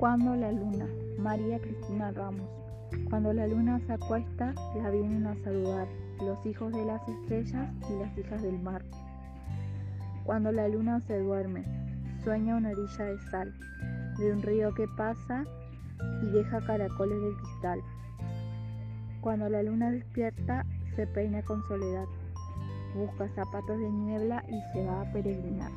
Cuando la luna, María Cristina Ramos. Cuando la luna se acuesta, la vienen a saludar los hijos de las estrellas y las hijas del mar. Cuando la luna se duerme, sueña una orilla de sal, de un río que pasa y deja caracoles de cristal. Cuando la luna despierta, se peina con soledad, busca zapatos de niebla y se va a peregrinar.